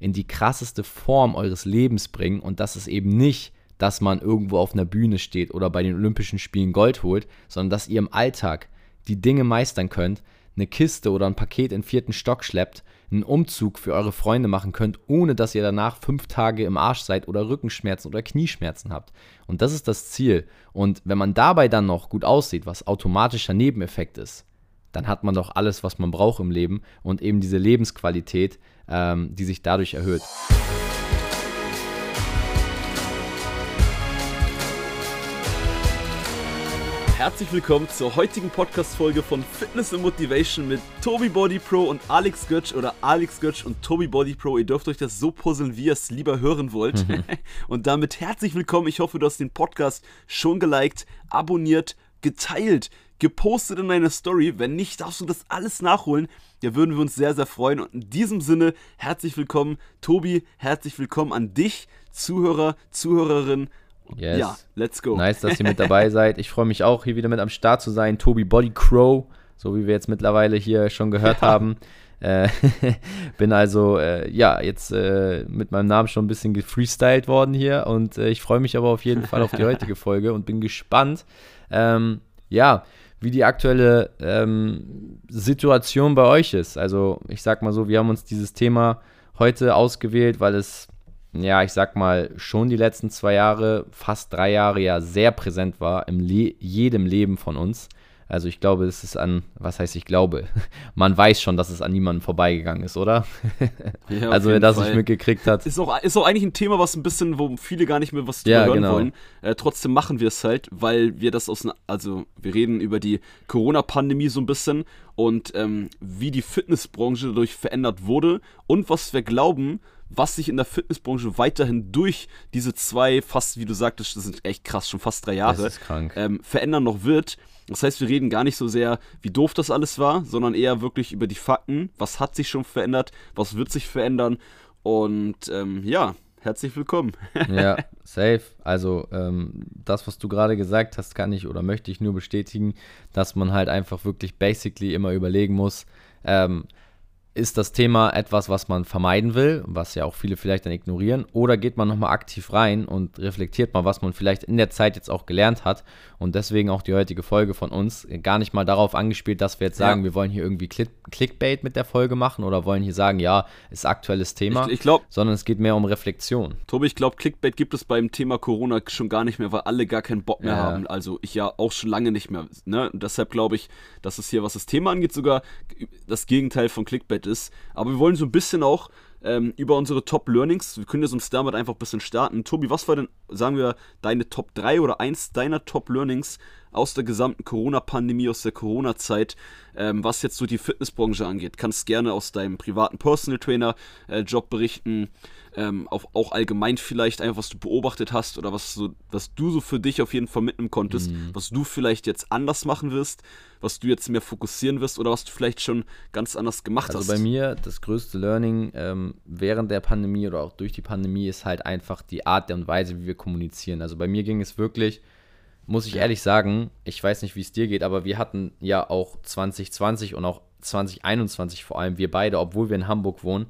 in die krasseste Form eures Lebens bringen. Und das ist eben nicht, dass man irgendwo auf einer Bühne steht oder bei den Olympischen Spielen Gold holt, sondern dass ihr im Alltag die Dinge meistern könnt, eine Kiste oder ein Paket in den vierten Stock schleppt, einen Umzug für eure Freunde machen könnt, ohne dass ihr danach fünf Tage im Arsch seid oder Rückenschmerzen oder Knieschmerzen habt. Und das ist das Ziel. Und wenn man dabei dann noch gut aussieht, was automatischer Nebeneffekt ist, dann hat man doch alles, was man braucht im Leben und eben diese Lebensqualität, ähm, die sich dadurch erhöht. Herzlich willkommen zur heutigen Podcast-Folge von Fitness and Motivation mit Tobi Body Pro und Alex Götsch oder Alex Götsch und Tobi Body Pro. Ihr dürft euch das so puzzeln, wie ihr es lieber hören wollt. und damit herzlich willkommen. Ich hoffe, du hast den Podcast schon geliked, abonniert, geteilt, gepostet in deiner Story. Wenn nicht, darfst du das alles nachholen. Da würden wir uns sehr, sehr freuen. Und in diesem Sinne, herzlich willkommen, Tobi, herzlich willkommen an dich, Zuhörer, Zuhörerin Yes. Ja, let's go. Nice, dass ihr mit dabei seid. Ich freue mich auch, hier wieder mit am Start zu sein. Tobi Body Crow, so wie wir jetzt mittlerweile hier schon gehört ja. haben. Äh, bin also, äh, ja, jetzt äh, mit meinem Namen schon ein bisschen gefreestylt worden hier und äh, ich freue mich aber auf jeden Fall auf die heutige Folge und bin gespannt, ähm, ja, wie die aktuelle ähm, Situation bei euch ist. Also, ich sag mal so, wir haben uns dieses Thema heute ausgewählt, weil es ja, ich sag mal, schon die letzten zwei Jahre, fast drei Jahre ja sehr präsent war im Le jedem Leben von uns. Also ich glaube, es ist an, was heißt ich glaube, man weiß schon, dass es an niemandem vorbeigegangen ist, oder? Ja, also wer das Fall. nicht mitgekriegt hat. Ist auch, ist auch eigentlich ein Thema, was ein bisschen, wo viele gar nicht mehr was drüber ja, hören genau. wollen. Äh, trotzdem machen wir es halt, weil wir das aus, also wir reden über die Corona-Pandemie so ein bisschen und ähm, wie die Fitnessbranche dadurch verändert wurde und was wir glauben, was sich in der Fitnessbranche weiterhin durch diese zwei, fast wie du sagtest, das sind echt krass, schon fast drei Jahre, ähm, verändern noch wird. Das heißt, wir reden gar nicht so sehr, wie doof das alles war, sondern eher wirklich über die Fakten. Was hat sich schon verändert? Was wird sich verändern? Und ähm, ja, herzlich willkommen. ja, safe. Also ähm, das, was du gerade gesagt hast, kann ich oder möchte ich nur bestätigen, dass man halt einfach wirklich basically immer überlegen muss, ähm, ist das Thema etwas, was man vermeiden will, was ja auch viele vielleicht dann ignorieren, oder geht man nochmal aktiv rein und reflektiert mal, was man vielleicht in der Zeit jetzt auch gelernt hat und deswegen auch die heutige Folge von uns gar nicht mal darauf angespielt, dass wir jetzt sagen, ja. wir wollen hier irgendwie Clickbait mit der Folge machen oder wollen hier sagen, ja, ist aktuelles Thema, ich, ich glaub, sondern es geht mehr um Reflexion. Tobi, ich glaube, Clickbait gibt es beim Thema Corona schon gar nicht mehr, weil alle gar keinen Bock mehr ja. haben, also ich ja auch schon lange nicht mehr, ne? Und deshalb glaube ich, dass es hier, was das Thema angeht, sogar das Gegenteil von Clickbait Arbeit ist. Aber wir wollen so ein bisschen auch ähm, über unsere Top Learnings, wir können jetzt uns damit einfach ein bisschen starten. Tobi, was war denn, sagen wir, deine Top 3 oder eins deiner Top Learnings aus der gesamten Corona-Pandemie, aus der Corona-Zeit, ähm, was jetzt so die Fitnessbranche angeht? Kannst gerne aus deinem privaten Personal Trainer-Job äh, berichten ähm, auch, auch, allgemein vielleicht einfach, was du beobachtet hast oder was, so, was du so für dich auf jeden Fall mitnehmen konntest, mhm. was du vielleicht jetzt anders machen wirst, was du jetzt mehr fokussieren wirst oder was du vielleicht schon ganz anders gemacht also hast. Also bei mir das größte Learning ähm, während der Pandemie oder auch durch die Pandemie ist halt einfach die Art und Weise, wie wir kommunizieren. Also bei mir ging es wirklich muss ich ehrlich sagen, ich weiß nicht, wie es dir geht, aber wir hatten ja auch 2020 und auch 2021 vor allem, wir beide, obwohl wir in Hamburg wohnen,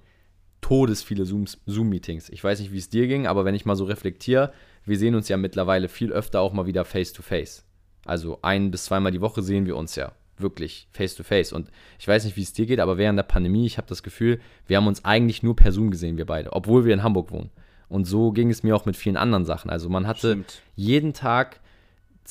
todesviele Zoom-Meetings. ich weiß nicht, wie es dir ging, aber wenn ich mal so reflektiere, wir sehen uns ja mittlerweile viel öfter auch mal wieder face-to-face. -face. Also ein bis zweimal die Woche sehen wir uns ja wirklich face-to-face. -face. Und ich weiß nicht, wie es dir geht, aber während der Pandemie, ich habe das Gefühl, wir haben uns eigentlich nur per Zoom gesehen, wir beide, obwohl wir in Hamburg wohnen. Und so ging es mir auch mit vielen anderen Sachen. Also man hatte Stimmt. jeden Tag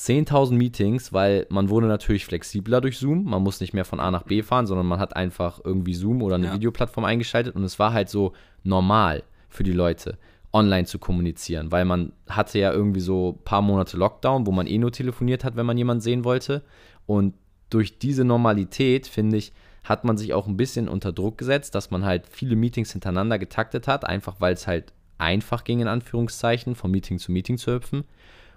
10.000 Meetings, weil man wurde natürlich flexibler durch Zoom. Man muss nicht mehr von A nach B fahren, sondern man hat einfach irgendwie Zoom oder eine ja. Videoplattform eingeschaltet und es war halt so normal für die Leute, online zu kommunizieren, weil man hatte ja irgendwie so ein paar Monate Lockdown, wo man eh nur telefoniert hat, wenn man jemanden sehen wollte. Und durch diese Normalität, finde ich, hat man sich auch ein bisschen unter Druck gesetzt, dass man halt viele Meetings hintereinander getaktet hat, einfach weil es halt einfach ging, in Anführungszeichen, von Meeting zu Meeting zu hüpfen.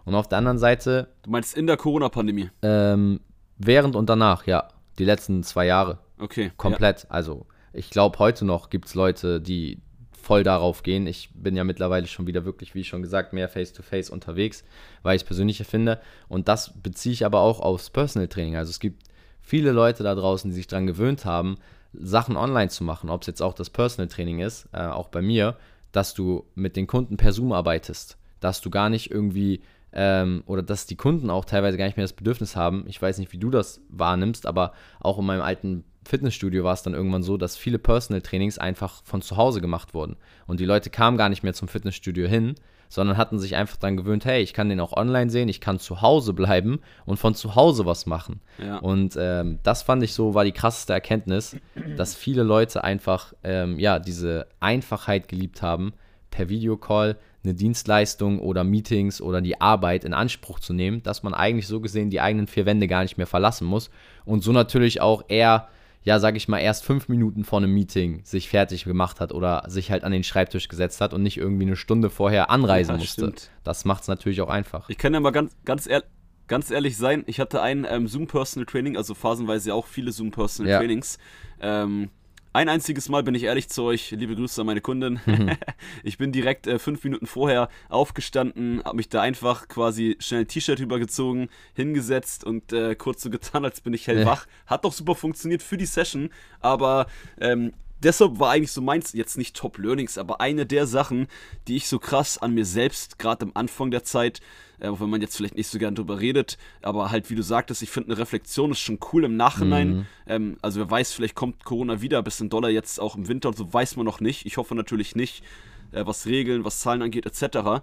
Und auf der anderen Seite. Du meinst in der Corona-Pandemie? Ähm, während und danach, ja. Die letzten zwei Jahre. Okay. Komplett. Ja. Also, ich glaube, heute noch gibt es Leute, die voll darauf gehen. Ich bin ja mittlerweile schon wieder wirklich, wie schon gesagt, mehr face-to-face -face unterwegs, weil ich es persönlich finde. Und das beziehe ich aber auch aufs Personal Training. Also es gibt viele Leute da draußen, die sich daran gewöhnt haben, Sachen online zu machen, ob es jetzt auch das Personal Training ist, äh, auch bei mir, dass du mit den Kunden per Zoom arbeitest, dass du gar nicht irgendwie ähm, oder dass die Kunden auch teilweise gar nicht mehr das Bedürfnis haben. Ich weiß nicht, wie du das wahrnimmst, aber auch in meinem alten Fitnessstudio war es dann irgendwann so, dass viele Personal Trainings einfach von zu Hause gemacht wurden. Und die Leute kamen gar nicht mehr zum Fitnessstudio hin, sondern hatten sich einfach dann gewöhnt, hey, ich kann den auch online sehen, ich kann zu Hause bleiben und von zu Hause was machen. Ja. Und ähm, das fand ich so, war die krasseste Erkenntnis, dass viele Leute einfach, ähm, ja, diese Einfachheit geliebt haben, per Videocall eine Dienstleistung oder Meetings oder die Arbeit in Anspruch zu nehmen, dass man eigentlich so gesehen die eigenen vier Wände gar nicht mehr verlassen muss und so natürlich auch eher ja, sag ich mal, erst fünf Minuten vor einem Meeting sich fertig gemacht hat oder sich halt an den Schreibtisch gesetzt hat und nicht irgendwie eine Stunde vorher anreisen ja, musste. Stimmt. Das macht es natürlich auch einfach. Ich kann ja mal ganz, ganz, ehr ganz ehrlich sein, ich hatte ein ähm, Zoom Personal Training, also phasenweise auch viele Zoom Personal ja. Trainings. Ähm, ein einziges Mal bin ich ehrlich zu euch, liebe Grüße an meine Kundin. Mhm. ich bin direkt äh, fünf Minuten vorher aufgestanden, habe mich da einfach quasi schnell ein T-Shirt übergezogen, hingesetzt und äh, kurz so getan, als bin ich hellwach. Ja. Hat doch super funktioniert für die Session, aber ähm, deshalb war eigentlich so meins, jetzt nicht Top Learnings, aber eine der Sachen, die ich so krass an mir selbst, gerade am Anfang der Zeit, äh, wenn man jetzt vielleicht nicht so gern drüber redet, aber halt, wie du sagtest, ich finde, eine Reflexion ist schon cool im Nachhinein. Mhm. Ähm, also wer weiß, vielleicht kommt Corona wieder, ein bisschen Dollar jetzt auch im Winter und so weiß man noch nicht. Ich hoffe natürlich nicht, äh, was Regeln, was Zahlen angeht, etc.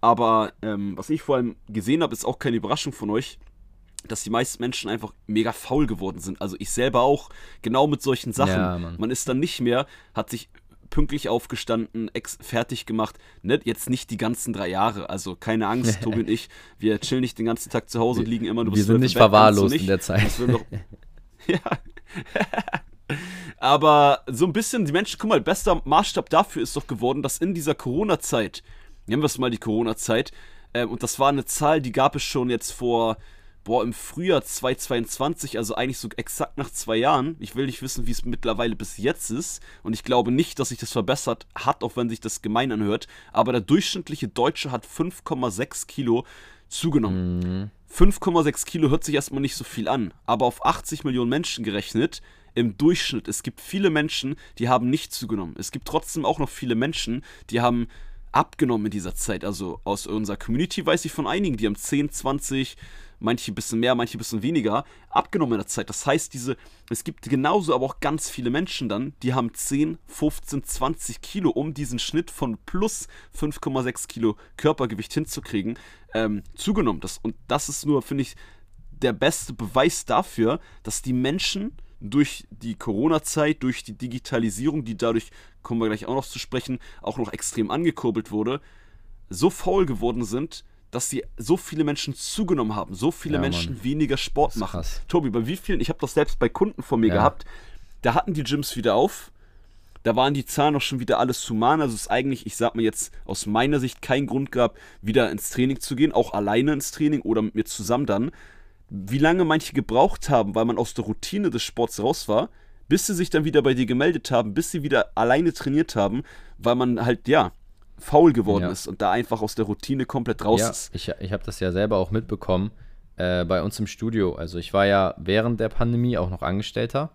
Aber ähm, was ich vor allem gesehen habe, ist auch keine Überraschung von euch dass die meisten Menschen einfach mega faul geworden sind. Also ich selber auch, genau mit solchen Sachen. Ja, man ist dann nicht mehr, hat sich pünktlich aufgestanden, ex fertig gemacht. Ne? Jetzt nicht die ganzen drei Jahre. Also keine Angst, Tobi und ich, wir chillen nicht den ganzen Tag zu Hause und liegen immer nur Wir sind nicht verwahrlost in der Zeit. ja. Aber so ein bisschen, die Menschen, guck mal, bester Maßstab dafür ist doch geworden, dass in dieser Corona-Zeit, nehmen wir es mal die Corona-Zeit, äh, und das war eine Zahl, die gab es schon jetzt vor boah, im Frühjahr 2022, also eigentlich so exakt nach zwei Jahren. Ich will nicht wissen, wie es mittlerweile bis jetzt ist. Und ich glaube nicht, dass sich das verbessert hat, auch wenn sich das gemein anhört. Aber der durchschnittliche Deutsche hat 5,6 Kilo zugenommen. Mhm. 5,6 Kilo hört sich erstmal nicht so viel an. Aber auf 80 Millionen Menschen gerechnet, im Durchschnitt, es gibt viele Menschen, die haben nicht zugenommen. Es gibt trotzdem auch noch viele Menschen, die haben abgenommen in dieser Zeit. Also aus unserer Community weiß ich von einigen, die haben 10, 20, manche ein bisschen mehr, manche ein bisschen weniger, abgenommen in der Zeit. Das heißt, diese, es gibt genauso aber auch ganz viele Menschen dann, die haben 10, 15, 20 Kilo, um diesen Schnitt von plus 5,6 Kilo Körpergewicht hinzukriegen, ähm, zugenommen. Das, und das ist nur, finde ich, der beste Beweis dafür, dass die Menschen durch die Corona-Zeit, durch die Digitalisierung, die dadurch, kommen wir gleich auch noch zu sprechen, auch noch extrem angekurbelt wurde, so faul geworden sind, dass sie so viele Menschen zugenommen haben, so viele ja, Menschen Mann. weniger Sport machen. Krass. Tobi, bei wie vielen, ich habe das selbst bei Kunden von mir ja. gehabt, da hatten die Gyms wieder auf, da waren die Zahlen auch schon wieder alles zu mahnen. Also es ist eigentlich, ich sag mal jetzt aus meiner Sicht kein Grund gab, wieder ins Training zu gehen, auch alleine ins Training oder mit mir zusammen dann. Wie lange manche gebraucht haben, weil man aus der Routine des Sports raus war, bis sie sich dann wieder bei dir gemeldet haben, bis sie wieder alleine trainiert haben, weil man halt, ja, faul geworden ja. ist und da einfach aus der Routine komplett raus ja, ist. Ich, ich habe das ja selber auch mitbekommen äh, bei uns im Studio. Also ich war ja während der Pandemie auch noch Angestellter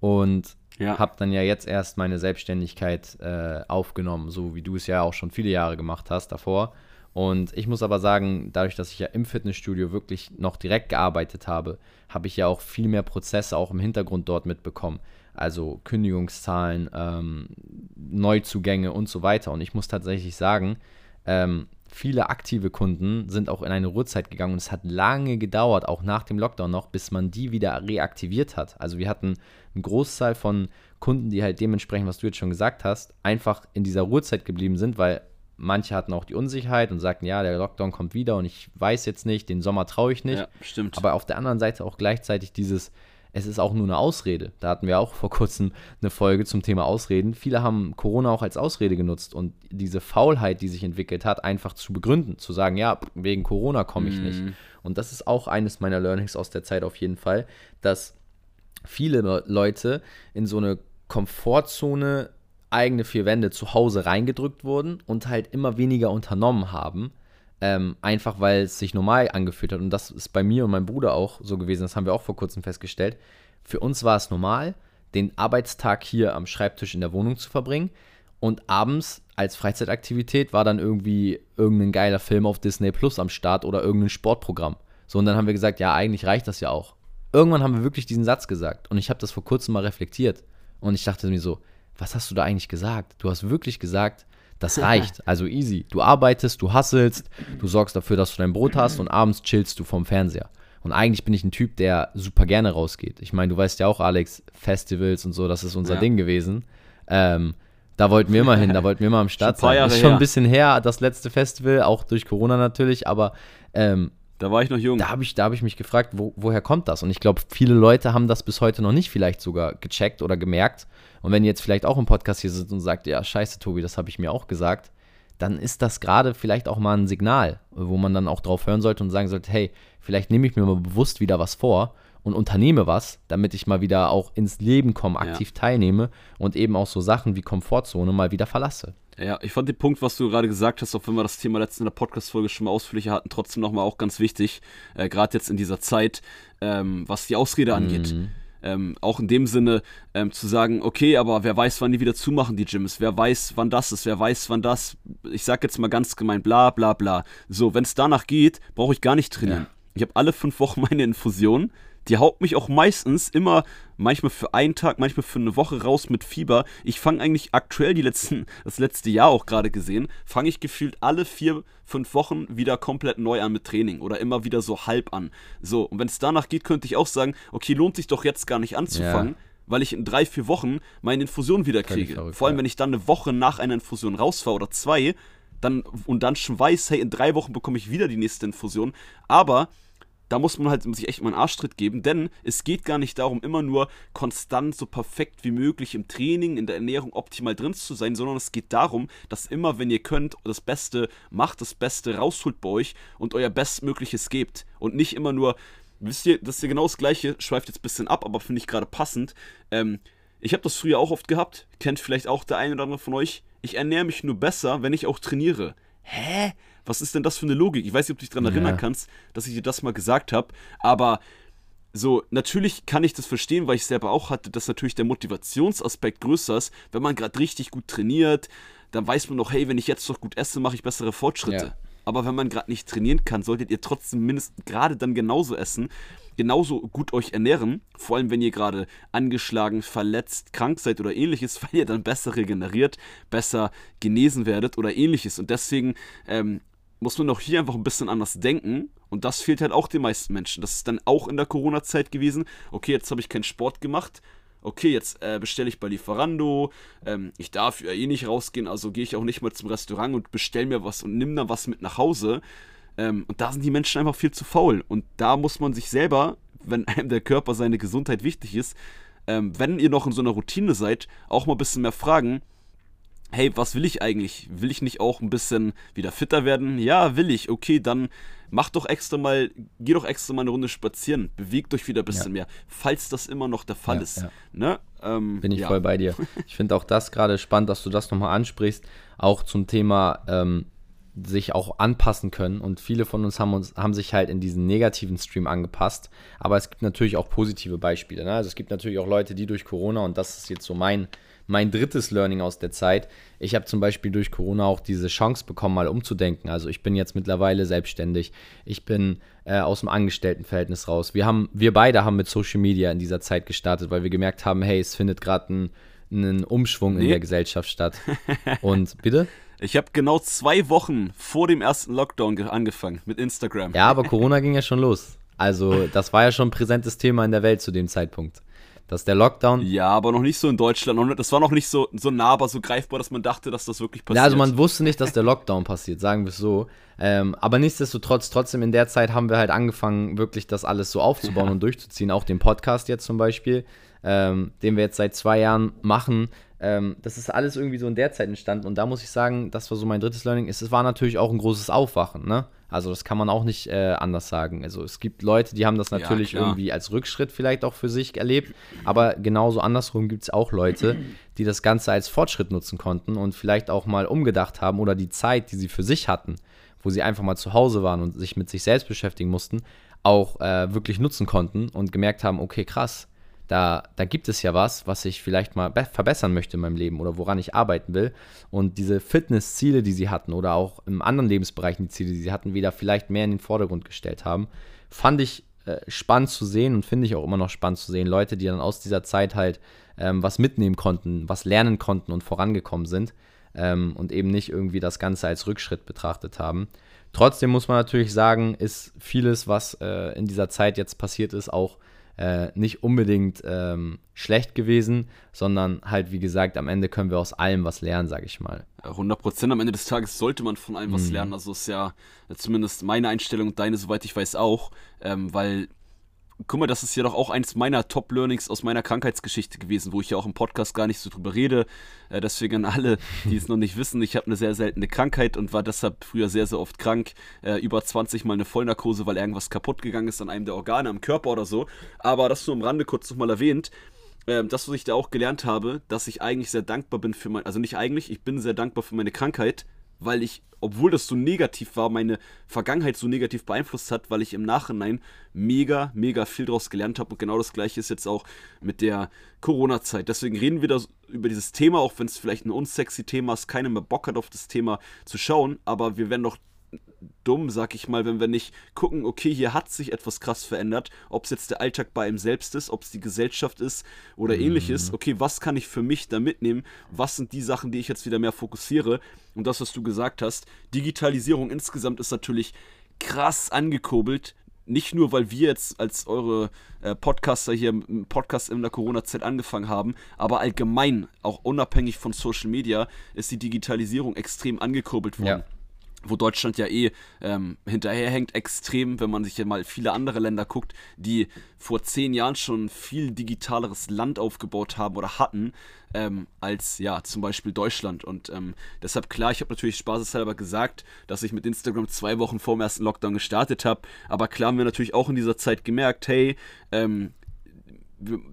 und ja. habe dann ja jetzt erst meine Selbstständigkeit äh, aufgenommen, so wie du es ja auch schon viele Jahre gemacht hast davor. Und ich muss aber sagen, dadurch, dass ich ja im Fitnessstudio wirklich noch direkt gearbeitet habe, habe ich ja auch viel mehr Prozesse auch im Hintergrund dort mitbekommen also Kündigungszahlen, ähm, Neuzugänge und so weiter. Und ich muss tatsächlich sagen, ähm, viele aktive Kunden sind auch in eine Ruhezeit gegangen und es hat lange gedauert, auch nach dem Lockdown noch, bis man die wieder reaktiviert hat. Also wir hatten einen Großteil von Kunden, die halt dementsprechend, was du jetzt schon gesagt hast, einfach in dieser Ruhezeit geblieben sind, weil manche hatten auch die Unsicherheit und sagten, ja, der Lockdown kommt wieder und ich weiß jetzt nicht, den Sommer traue ich nicht. Ja, stimmt. Aber auf der anderen Seite auch gleichzeitig dieses, es ist auch nur eine Ausrede. Da hatten wir auch vor kurzem eine Folge zum Thema Ausreden. Viele haben Corona auch als Ausrede genutzt und diese Faulheit, die sich entwickelt hat, einfach zu begründen, zu sagen, ja, wegen Corona komme ich mm. nicht. Mhm. Und das ist auch eines meiner Learnings aus der Zeit auf jeden Fall, dass viele Leute in so eine Komfortzone eigene vier Wände zu Hause reingedrückt wurden und halt immer weniger unternommen haben, ähm, einfach weil es sich normal angefühlt hat. Und das ist bei mir und meinem Bruder auch so gewesen, das haben wir auch vor kurzem festgestellt. Für uns war es normal, den Arbeitstag hier am Schreibtisch in der Wohnung zu verbringen. Und abends als Freizeitaktivität war dann irgendwie irgendein geiler Film auf Disney Plus am Start oder irgendein Sportprogramm. So, und dann haben wir gesagt, ja, eigentlich reicht das ja auch. Irgendwann haben wir wirklich diesen Satz gesagt. Und ich habe das vor kurzem mal reflektiert. Und ich dachte mir so, was hast du da eigentlich gesagt? Du hast wirklich gesagt, das reicht. Also easy. Du arbeitest, du hasselst, du sorgst dafür, dass du dein Brot hast und abends chillst du vom Fernseher. Und eigentlich bin ich ein Typ, der super gerne rausgeht. Ich meine, du weißt ja auch, Alex, Festivals und so, das ist unser ja. Ding gewesen. Ähm, da wollten wir immer hin, da wollten wir immer am Start sein. Das ist schon ein bisschen her, das letzte Festival, auch durch Corona natürlich, aber ähm, da war ich noch jung. Da habe ich, hab ich mich gefragt, wo, woher kommt das? Und ich glaube, viele Leute haben das bis heute noch nicht vielleicht sogar gecheckt oder gemerkt. Und wenn ihr jetzt vielleicht auch im Podcast hier sitzt und sagt, ja, scheiße, Tobi, das habe ich mir auch gesagt, dann ist das gerade vielleicht auch mal ein Signal, wo man dann auch drauf hören sollte und sagen sollte, hey, vielleicht nehme ich mir mal bewusst wieder was vor und unternehme was, damit ich mal wieder auch ins Leben komme, aktiv ja. teilnehme und eben auch so Sachen wie Komfortzone mal wieder verlasse. Ja, ich fand den Punkt, was du gerade gesagt hast, auch wenn wir das Thema letztens in der Podcast-Folge schon mal ausführlicher hatten, trotzdem nochmal auch ganz wichtig, äh, gerade jetzt in dieser Zeit, ähm, was die Ausrede angeht. Mhm. Ähm, auch in dem Sinne ähm, zu sagen, okay, aber wer weiß, wann die wieder zumachen, die Gyms, wer weiß, wann das ist, wer weiß, wann das, ich sag jetzt mal ganz gemein, bla bla bla. So, wenn es danach geht, brauche ich gar nicht trainieren. Ja. Ich habe alle fünf Wochen meine Infusion die haut mich auch meistens immer, manchmal für einen Tag, manchmal für eine Woche raus mit Fieber. Ich fange eigentlich aktuell die letzten, das letzte Jahr auch gerade gesehen, fange ich gefühlt alle vier, fünf Wochen wieder komplett neu an mit Training oder immer wieder so halb an. So, und wenn es danach geht, könnte ich auch sagen, okay, lohnt sich doch jetzt gar nicht anzufangen. Ja weil ich in drei, vier Wochen meine Infusion wieder kriege. Verrückt, Vor allem, wenn ich dann eine Woche nach einer Infusion rausfahre oder zwei, dann und dann schon weiß, hey, in drei Wochen bekomme ich wieder die nächste Infusion. Aber da muss man halt sich echt mal einen Arschtritt geben, denn es geht gar nicht darum, immer nur konstant so perfekt wie möglich im Training, in der Ernährung optimal drin zu sein, sondern es geht darum, dass immer, wenn ihr könnt, das Beste macht, das Beste rausholt bei euch und euer Bestmögliches gebt und nicht immer nur, wisst ihr, das ist ja genau das Gleiche, schweift jetzt ein bisschen ab, aber finde ich gerade passend. Ähm, ich habe das früher auch oft gehabt, kennt vielleicht auch der eine oder andere von euch. Ich ernähre mich nur besser, wenn ich auch trainiere. Hä? Was ist denn das für eine Logik? Ich weiß nicht, ob du dich daran ja. erinnern kannst, dass ich dir das mal gesagt habe, aber so, natürlich kann ich das verstehen, weil ich selber auch hatte, dass natürlich der Motivationsaspekt größer ist. Wenn man gerade richtig gut trainiert, dann weiß man noch, hey, wenn ich jetzt doch gut esse, mache ich bessere Fortschritte. Ja. Aber wenn man gerade nicht trainieren kann, solltet ihr trotzdem mindestens gerade dann genauso essen, genauso gut euch ernähren. Vor allem, wenn ihr gerade angeschlagen, verletzt, krank seid oder ähnliches, weil ihr dann besser regeneriert, besser genesen werdet oder ähnliches. Und deswegen ähm, muss man auch hier einfach ein bisschen anders denken. Und das fehlt halt auch den meisten Menschen. Das ist dann auch in der Corona-Zeit gewesen. Okay, jetzt habe ich keinen Sport gemacht. Okay, jetzt äh, bestelle ich bei Lieferando. Ähm, ich darf ja eh nicht rausgehen, also gehe ich auch nicht mal zum Restaurant und bestelle mir was und nimm dann was mit nach Hause. Ähm, und da sind die Menschen einfach viel zu faul. Und da muss man sich selber, wenn einem der Körper, seine Gesundheit wichtig ist, ähm, wenn ihr noch in so einer Routine seid, auch mal ein bisschen mehr fragen hey, was will ich eigentlich? Will ich nicht auch ein bisschen wieder fitter werden? Ja, will ich. Okay, dann mach doch extra mal, geh doch extra mal eine Runde spazieren, bewegt euch wieder ein bisschen ja. mehr, falls das immer noch der Fall ja, ist. Ja. Ne? Ähm, Bin ich voll bei dir. Ich finde auch das gerade spannend, dass du das nochmal ansprichst, auch zum Thema ähm, sich auch anpassen können und viele von uns haben, uns haben sich halt in diesen negativen Stream angepasst, aber es gibt natürlich auch positive Beispiele. Ne? Also es gibt natürlich auch Leute, die durch Corona, und das ist jetzt so mein mein drittes Learning aus der Zeit. Ich habe zum Beispiel durch Corona auch diese Chance bekommen, mal umzudenken. Also ich bin jetzt mittlerweile selbstständig. Ich bin äh, aus dem Angestelltenverhältnis raus. Wir haben, wir beide haben mit Social Media in dieser Zeit gestartet, weil wir gemerkt haben, hey, es findet gerade ein, einen Umschwung nee. in der Gesellschaft statt. Und bitte? Ich habe genau zwei Wochen vor dem ersten Lockdown angefangen mit Instagram. Ja, aber Corona ging ja schon los. Also das war ja schon ein präsentes Thema in der Welt zu dem Zeitpunkt dass der Lockdown. Ja, aber noch nicht so in Deutschland. Das war noch nicht so, so nahbar, so greifbar, dass man dachte, dass das wirklich passiert. Ja, also man wusste nicht, dass der Lockdown passiert, sagen wir es so. Ähm, aber nichtsdestotrotz, trotzdem in der Zeit haben wir halt angefangen, wirklich das alles so aufzubauen ja. und durchzuziehen. Auch den Podcast jetzt zum Beispiel, ähm, den wir jetzt seit zwei Jahren machen. Ähm, das ist alles irgendwie so in der Zeit entstanden. Und da muss ich sagen, das war so mein drittes Learning. Es war natürlich auch ein großes Aufwachen, ne? Also das kann man auch nicht äh, anders sagen. Also es gibt Leute, die haben das natürlich ja, irgendwie als Rückschritt vielleicht auch für sich erlebt, aber genauso andersrum gibt es auch Leute, die das Ganze als Fortschritt nutzen konnten und vielleicht auch mal umgedacht haben oder die Zeit, die sie für sich hatten, wo sie einfach mal zu Hause waren und sich mit sich selbst beschäftigen mussten, auch äh, wirklich nutzen konnten und gemerkt haben, okay, krass, da, da gibt es ja was, was ich vielleicht mal verbessern möchte in meinem Leben oder woran ich arbeiten will. Und diese Fitnessziele, die sie hatten oder auch im anderen Lebensbereichen die Ziele, die sie hatten, wieder vielleicht mehr in den Vordergrund gestellt haben, fand ich äh, spannend zu sehen und finde ich auch immer noch spannend zu sehen. Leute, die dann aus dieser Zeit halt ähm, was mitnehmen konnten, was lernen konnten und vorangekommen sind ähm, und eben nicht irgendwie das Ganze als Rückschritt betrachtet haben. Trotzdem muss man natürlich sagen, ist vieles, was äh, in dieser Zeit jetzt passiert ist, auch äh, nicht unbedingt ähm, schlecht gewesen, sondern halt, wie gesagt, am Ende können wir aus allem was lernen, sage ich mal. 100 Prozent am Ende des Tages sollte man von allem mhm. was lernen. Also ist ja zumindest meine Einstellung und deine, soweit ich weiß, auch, ähm, weil guck mal, das ist ja doch auch eins meiner Top-Learnings aus meiner Krankheitsgeschichte gewesen, wo ich ja auch im Podcast gar nicht so drüber rede. Äh, deswegen an alle, die es noch nicht wissen, ich habe eine sehr seltene Krankheit und war deshalb früher sehr, sehr oft krank. Äh, über 20 Mal eine Vollnarkose, weil irgendwas kaputt gegangen ist an einem der Organe am Körper oder so. Aber das nur am Rande kurz nochmal erwähnt. Äh, das, was ich da auch gelernt habe, dass ich eigentlich sehr dankbar bin für mein, also nicht eigentlich, ich bin sehr dankbar für meine Krankheit, weil ich, obwohl das so negativ war, meine Vergangenheit so negativ beeinflusst hat, weil ich im Nachhinein mega, mega viel daraus gelernt habe. Und genau das gleiche ist jetzt auch mit der Corona-Zeit. Deswegen reden wir da über dieses Thema, auch wenn es vielleicht ein unsexy Thema ist, keiner mehr Bock hat auf das Thema zu schauen, aber wir werden doch dumm, sag ich mal, wenn wir nicht gucken, okay, hier hat sich etwas krass verändert, ob es jetzt der Alltag bei ihm selbst ist, ob es die Gesellschaft ist oder mhm. ähnliches. Okay, was kann ich für mich da mitnehmen? Was sind die Sachen, die ich jetzt wieder mehr fokussiere? Und das, was du gesagt hast, Digitalisierung insgesamt ist natürlich krass angekurbelt. Nicht nur, weil wir jetzt als eure äh, Podcaster hier einen Podcast in der Corona-Zeit angefangen haben, aber allgemein, auch unabhängig von Social Media, ist die Digitalisierung extrem angekurbelt worden. Ja wo Deutschland ja eh ähm, hinterherhängt, extrem, wenn man sich ja mal viele andere Länder guckt, die vor zehn Jahren schon viel digitaleres Land aufgebaut haben oder hatten, ähm, als ja zum Beispiel Deutschland. Und ähm, deshalb klar, ich habe natürlich spaßeshalber gesagt, dass ich mit Instagram zwei Wochen vor dem ersten Lockdown gestartet habe, aber klar haben wir natürlich auch in dieser Zeit gemerkt, hey, ähm,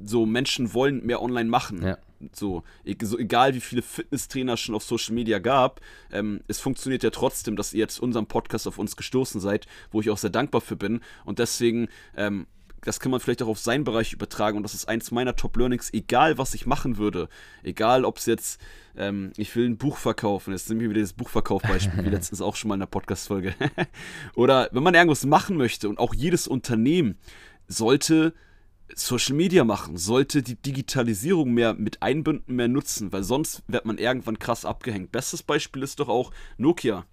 so Menschen wollen mehr online machen. Ja. So, so, egal wie viele Fitnesstrainer schon auf Social Media gab, ähm, es funktioniert ja trotzdem, dass ihr jetzt unserem Podcast auf uns gestoßen seid, wo ich auch sehr dankbar für bin. Und deswegen, ähm, das kann man vielleicht auch auf seinen Bereich übertragen. Und das ist eins meiner Top-Learnings, egal was ich machen würde. Egal, ob es jetzt, ähm, ich will ein Buch verkaufen. Jetzt nehme ich wieder das Buchverkaufbeispiel, wie letztens auch schon mal in der Podcast-Folge. Oder wenn man irgendwas machen möchte und auch jedes Unternehmen sollte Social Media machen, sollte die Digitalisierung mehr mit einbinden, mehr nutzen, weil sonst wird man irgendwann krass abgehängt. Bestes Beispiel ist doch auch Nokia.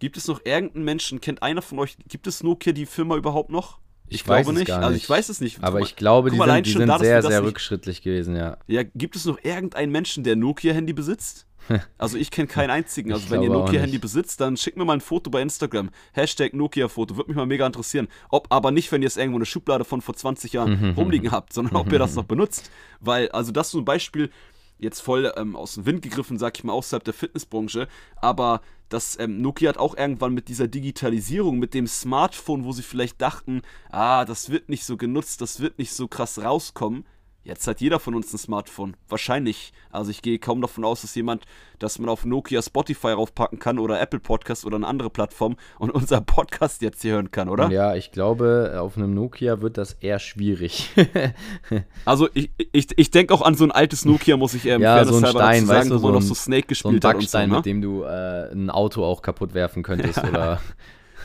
Gibt es noch irgendeinen Menschen, kennt einer von euch, gibt es Nokia, die Firma überhaupt noch? Ich, ich glaube nicht. nicht. Also ich weiß es nicht. Aber mal, ich glaube, die sind, die sind sehr, sehr rückschrittlich gewesen, ja. Ja, gibt es noch irgendeinen Menschen, der Nokia-Handy besitzt? Also ich kenne keinen einzigen. Also wenn ihr Nokia-Handy besitzt, dann schickt mir mal ein Foto bei Instagram. Hashtag Nokia-Foto. Würde mich mal mega interessieren. Ob aber nicht, wenn ihr es irgendwo eine Schublade von vor 20 Jahren mhm. rumliegen habt, sondern ob ihr das noch benutzt. Weil, also das ist so ein Beispiel, jetzt voll ähm, aus dem Wind gegriffen, sag ich mal, außerhalb der Fitnessbranche. Aber das ähm, Nokia hat auch irgendwann mit dieser Digitalisierung, mit dem Smartphone, wo sie vielleicht dachten, ah, das wird nicht so genutzt, das wird nicht so krass rauskommen, Jetzt hat jeder von uns ein Smartphone. Wahrscheinlich. Also ich gehe kaum davon aus, dass jemand, dass man auf Nokia Spotify raufpacken kann oder Apple Podcast oder eine andere Plattform und unser Podcast jetzt hier hören kann, oder? Ja, ich glaube, auf einem Nokia wird das eher schwierig. also ich, ich, ich denke auch an so ein altes Nokia, muss ich ähm, ja, so ein Stein, sagen, weißt du, wo man noch so Snake gespielt so ein hat. So, ne? mit dem du äh, ein Auto auch kaputt werfen könntest oder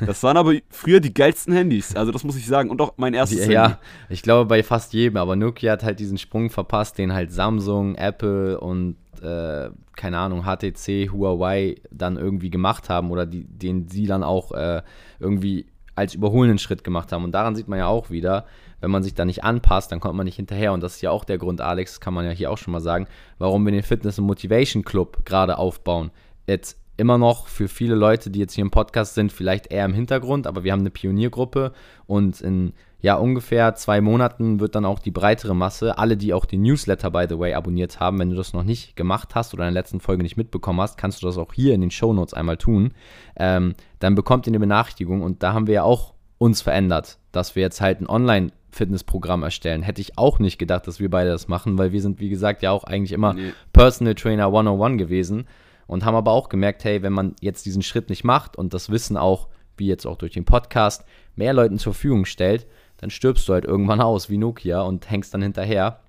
das waren aber früher die geilsten Handys. Also das muss ich sagen. Und auch mein erstes ja, Handy. Ja, ich glaube bei fast jedem. Aber Nokia hat halt diesen Sprung verpasst, den halt Samsung, Apple und äh, keine Ahnung, HTC, Huawei dann irgendwie gemacht haben oder die, den sie dann auch äh, irgendwie als überholenden Schritt gemacht haben. Und daran sieht man ja auch wieder, wenn man sich da nicht anpasst, dann kommt man nicht hinterher. Und das ist ja auch der Grund, Alex, kann man ja hier auch schon mal sagen, warum wir den Fitness- und Motivation Club gerade aufbauen. Jetzt immer noch für viele Leute, die jetzt hier im Podcast sind, vielleicht eher im Hintergrund, aber wir haben eine Pioniergruppe und in ja ungefähr zwei Monaten wird dann auch die breitere Masse, alle, die auch den Newsletter, by the way, abonniert haben, wenn du das noch nicht gemacht hast oder in der letzten Folge nicht mitbekommen hast, kannst du das auch hier in den Show Notes einmal tun. Ähm, dann bekommt ihr eine Benachrichtigung und da haben wir ja auch uns verändert, dass wir jetzt halt ein Online- Fitnessprogramm erstellen. Hätte ich auch nicht gedacht, dass wir beide das machen, weil wir sind, wie gesagt, ja auch eigentlich immer nee. Personal Trainer 101 gewesen und haben aber auch gemerkt, hey, wenn man jetzt diesen Schritt nicht macht und das Wissen auch, wie jetzt auch durch den Podcast, mehr Leuten zur Verfügung stellt, dann stirbst du halt irgendwann aus wie Nokia und hängst dann hinterher,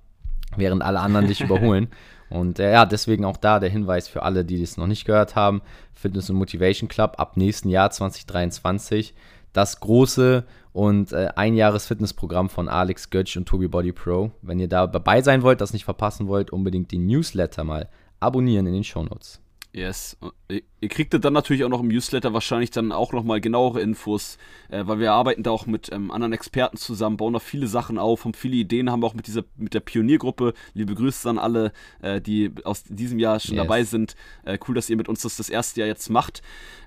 während alle anderen dich überholen. Und äh, ja, deswegen auch da der Hinweis für alle, die das noch nicht gehört haben: Fitness und Motivation Club ab nächsten Jahr 2023. Das große und äh, ein Jahres Fitnessprogramm von Alex Götsch und Tobi Body Pro. Wenn ihr da dabei sein wollt, das nicht verpassen wollt, unbedingt den Newsletter mal abonnieren in den Shownotes. Yes. Ihr kriegt dann natürlich auch noch im Newsletter wahrscheinlich dann auch nochmal genauere Infos, äh, weil wir arbeiten da auch mit ähm, anderen Experten zusammen, bauen da viele Sachen auf, haben viele Ideen, haben auch mit dieser mit der Pioniergruppe. Liebe Grüße an alle, äh, die aus diesem Jahr schon yes. dabei sind. Äh, cool, dass ihr mit uns das das erste Jahr jetzt macht.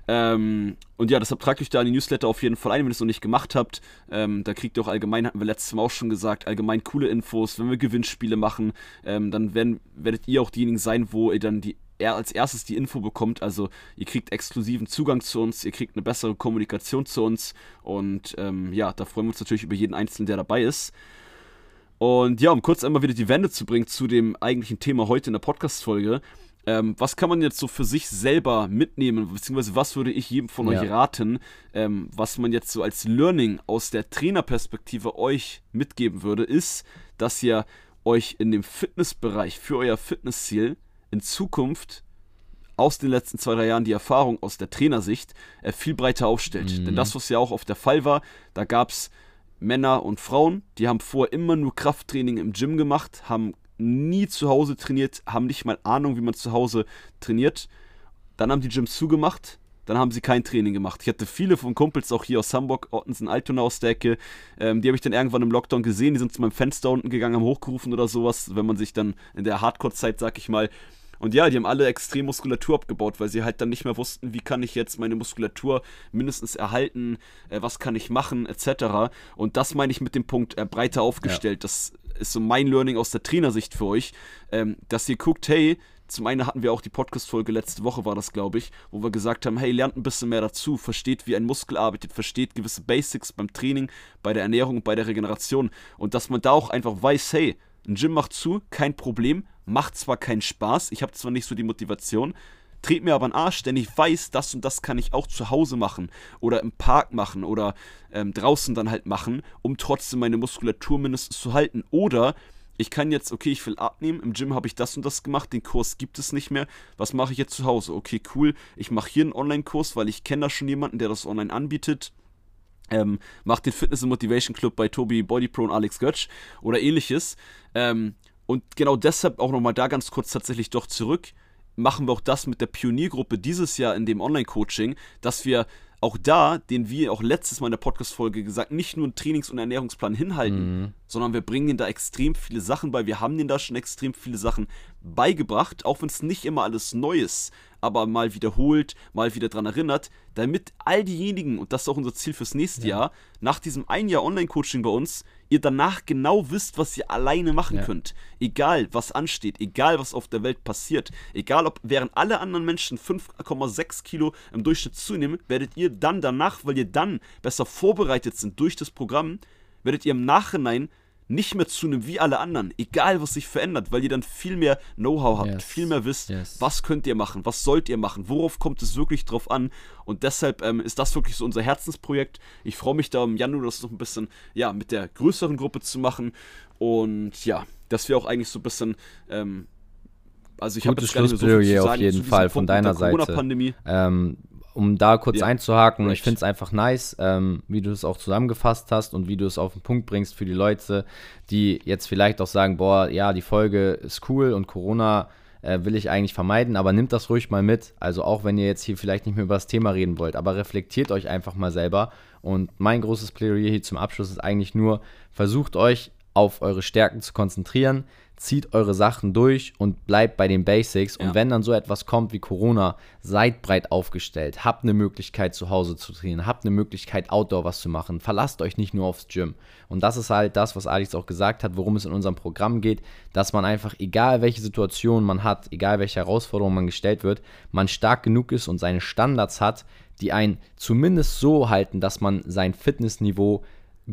Ähm, und ja, deshalb tragt euch da in die Newsletter auf jeden Fall ein, wenn ihr es noch nicht gemacht habt. Ähm, da kriegt ihr auch allgemein, hatten wir letztes Mal auch schon gesagt, allgemein coole Infos. Wenn wir Gewinnspiele machen, ähm, dann werden, werdet ihr auch diejenigen sein, wo ihr dann die er als erstes die Info bekommt. Also ihr kriegt exklusiven Zugang zu uns, ihr kriegt eine bessere Kommunikation zu uns und ähm, ja, da freuen wir uns natürlich über jeden Einzelnen, der dabei ist. Und ja, um kurz einmal wieder die Wende zu bringen zu dem eigentlichen Thema heute in der Podcast-Folge. Ähm, was kann man jetzt so für sich selber mitnehmen, beziehungsweise was würde ich jedem von ja. euch raten, ähm, was man jetzt so als Learning aus der Trainerperspektive euch mitgeben würde, ist, dass ihr euch in dem Fitnessbereich für euer Fitnessziel in Zukunft aus den letzten zwei, drei Jahren die Erfahrung aus der Trainersicht äh, viel breiter aufstellt. Mhm. Denn das, was ja auch oft der Fall war, da gab es Männer und Frauen, die haben vorher immer nur Krafttraining im Gym gemacht, haben nie zu Hause trainiert, haben nicht mal Ahnung, wie man zu Hause trainiert. Dann haben die Gyms zugemacht, dann haben sie kein Training gemacht. Ich hatte viele von Kumpels auch hier aus Hamburg, Ottensen, Altona aus der Ecke, ähm, die habe ich dann irgendwann im Lockdown gesehen, die sind zu meinem Fenster unten gegangen, haben hochgerufen oder sowas, wenn man sich dann in der Hardcore-Zeit, sag ich mal, und ja, die haben alle extrem Muskulatur abgebaut, weil sie halt dann nicht mehr wussten, wie kann ich jetzt meine Muskulatur mindestens erhalten, äh, was kann ich machen, etc. Und das meine ich mit dem Punkt äh, breiter aufgestellt. Ja. Das ist so mein Learning aus der Trainersicht für euch, ähm, dass ihr guckt, hey, zum einen hatten wir auch die Podcast-Folge letzte Woche, war das, glaube ich, wo wir gesagt haben: hey, lernt ein bisschen mehr dazu, versteht, wie ein Muskel arbeitet, versteht gewisse Basics beim Training, bei der Ernährung, bei der Regeneration. Und dass man da auch einfach weiß: hey, ein Gym macht zu, kein Problem, macht zwar keinen Spaß, ich habe zwar nicht so die Motivation, dreht mir aber einen Arsch, denn ich weiß, das und das kann ich auch zu Hause machen oder im Park machen oder ähm, draußen dann halt machen, um trotzdem meine Muskulatur mindestens zu halten. Oder ich kann jetzt, okay, ich will abnehmen, im Gym habe ich das und das gemacht, den Kurs gibt es nicht mehr. Was mache ich jetzt zu Hause? Okay, cool, ich mache hier einen Online-Kurs, weil ich kenne da schon jemanden, der das online anbietet. Ähm, macht den Fitness Motivation Club bei Tobi Body Pro und Alex Götsch oder ähnliches. Ähm, und genau deshalb auch nochmal da ganz kurz tatsächlich doch zurück, machen wir auch das mit der Pioniergruppe dieses Jahr in dem Online-Coaching, dass wir auch da, den wir auch letztes Mal in der Podcast-Folge gesagt, nicht nur einen Trainings- und Ernährungsplan hinhalten, mhm. sondern wir bringen ihnen da extrem viele Sachen bei. Wir haben denen da schon extrem viele Sachen beigebracht, auch wenn es nicht immer alles neu ist, aber mal wiederholt, mal wieder dran erinnert, damit all diejenigen, und das ist auch unser Ziel fürs nächste ja. Jahr, nach diesem ein Jahr Online-Coaching bei uns, ihr danach genau wisst, was ihr alleine machen ja. könnt. Egal, was ansteht, egal, was auf der Welt passiert, egal, ob während alle anderen Menschen 5,6 Kilo im Durchschnitt zunehmen, werdet ihr dann danach, weil ihr dann besser vorbereitet sind durch das Programm, werdet ihr im Nachhinein nicht mehr zunehmen wie alle anderen, egal was sich verändert, weil ihr dann viel mehr Know-how habt, yes. viel mehr wisst, yes. was könnt ihr machen, was sollt ihr machen, worauf kommt es wirklich drauf an. Und deshalb ähm, ist das wirklich so unser Herzensprojekt. Ich freue mich da im Januar das noch ein bisschen ja, mit der größeren Gruppe zu machen. Und ja, dass wir auch eigentlich so ein bisschen ähm, also ich habe jetzt gar nicht mehr so viel zu sagen, auf jeden Fall von deiner Seite. Ähm, um da kurz ja, einzuhaken, right. ich finde es einfach nice, ähm, wie du es auch zusammengefasst hast und wie du es auf den Punkt bringst für die Leute, die jetzt vielleicht auch sagen, boah, ja, die Folge ist cool und Corona äh, will ich eigentlich vermeiden, aber nimmt das ruhig mal mit. Also auch wenn ihr jetzt hier vielleicht nicht mehr über das Thema reden wollt, aber reflektiert euch einfach mal selber. Und mein großes Plädoyer hier zum Abschluss ist eigentlich nur, versucht euch auf eure Stärken zu konzentrieren, zieht eure Sachen durch und bleibt bei den Basics. Ja. Und wenn dann so etwas kommt wie Corona, seid breit aufgestellt, habt eine Möglichkeit zu Hause zu trainieren, habt eine Möglichkeit Outdoor was zu machen. Verlasst euch nicht nur aufs Gym. Und das ist halt das, was Alex auch gesagt hat, worum es in unserem Programm geht, dass man einfach, egal welche Situation man hat, egal welche Herausforderung man gestellt wird, man stark genug ist und seine Standards hat, die einen zumindest so halten, dass man sein Fitnessniveau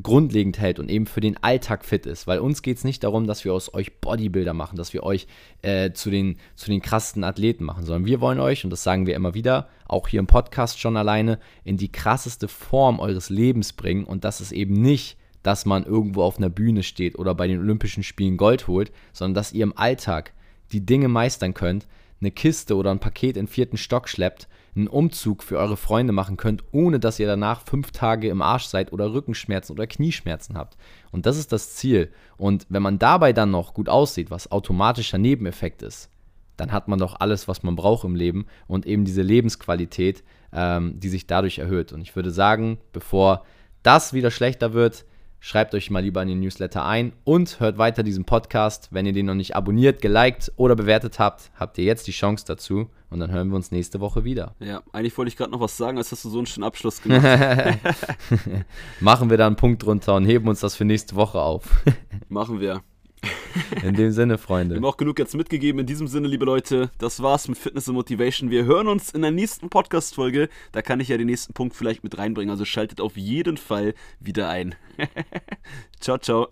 grundlegend hält und eben für den Alltag fit ist. Weil uns geht es nicht darum, dass wir aus euch Bodybuilder machen, dass wir euch äh, zu, den, zu den krassesten Athleten machen, sondern wir wollen euch, und das sagen wir immer wieder, auch hier im Podcast schon alleine, in die krasseste Form eures Lebens bringen. Und das ist eben nicht dass man irgendwo auf einer Bühne steht oder bei den Olympischen Spielen Gold holt, sondern dass ihr im Alltag die Dinge meistern könnt, eine Kiste oder ein Paket in vierten Stock schleppt, einen Umzug für eure Freunde machen könnt, ohne dass ihr danach fünf Tage im Arsch seid oder Rückenschmerzen oder Knieschmerzen habt. Und das ist das Ziel. Und wenn man dabei dann noch gut aussieht, was automatischer Nebeneffekt ist, dann hat man doch alles, was man braucht im Leben und eben diese Lebensqualität, ähm, die sich dadurch erhöht. Und ich würde sagen, bevor das wieder schlechter wird, schreibt euch mal lieber in den Newsletter ein und hört weiter diesen Podcast. Wenn ihr den noch nicht abonniert, geliked oder bewertet habt, habt ihr jetzt die Chance dazu. Und dann hören wir uns nächste Woche wieder. Ja, eigentlich wollte ich gerade noch was sagen, als hast du so einen schönen Abschluss gemacht. Machen wir da einen Punkt drunter und heben uns das für nächste Woche auf. Machen wir. In dem Sinne, Freunde. Wir haben auch genug jetzt mitgegeben. In diesem Sinne, liebe Leute, das war's mit Fitness und Motivation. Wir hören uns in der nächsten Podcast-Folge. Da kann ich ja den nächsten Punkt vielleicht mit reinbringen. Also schaltet auf jeden Fall wieder ein. ciao, ciao.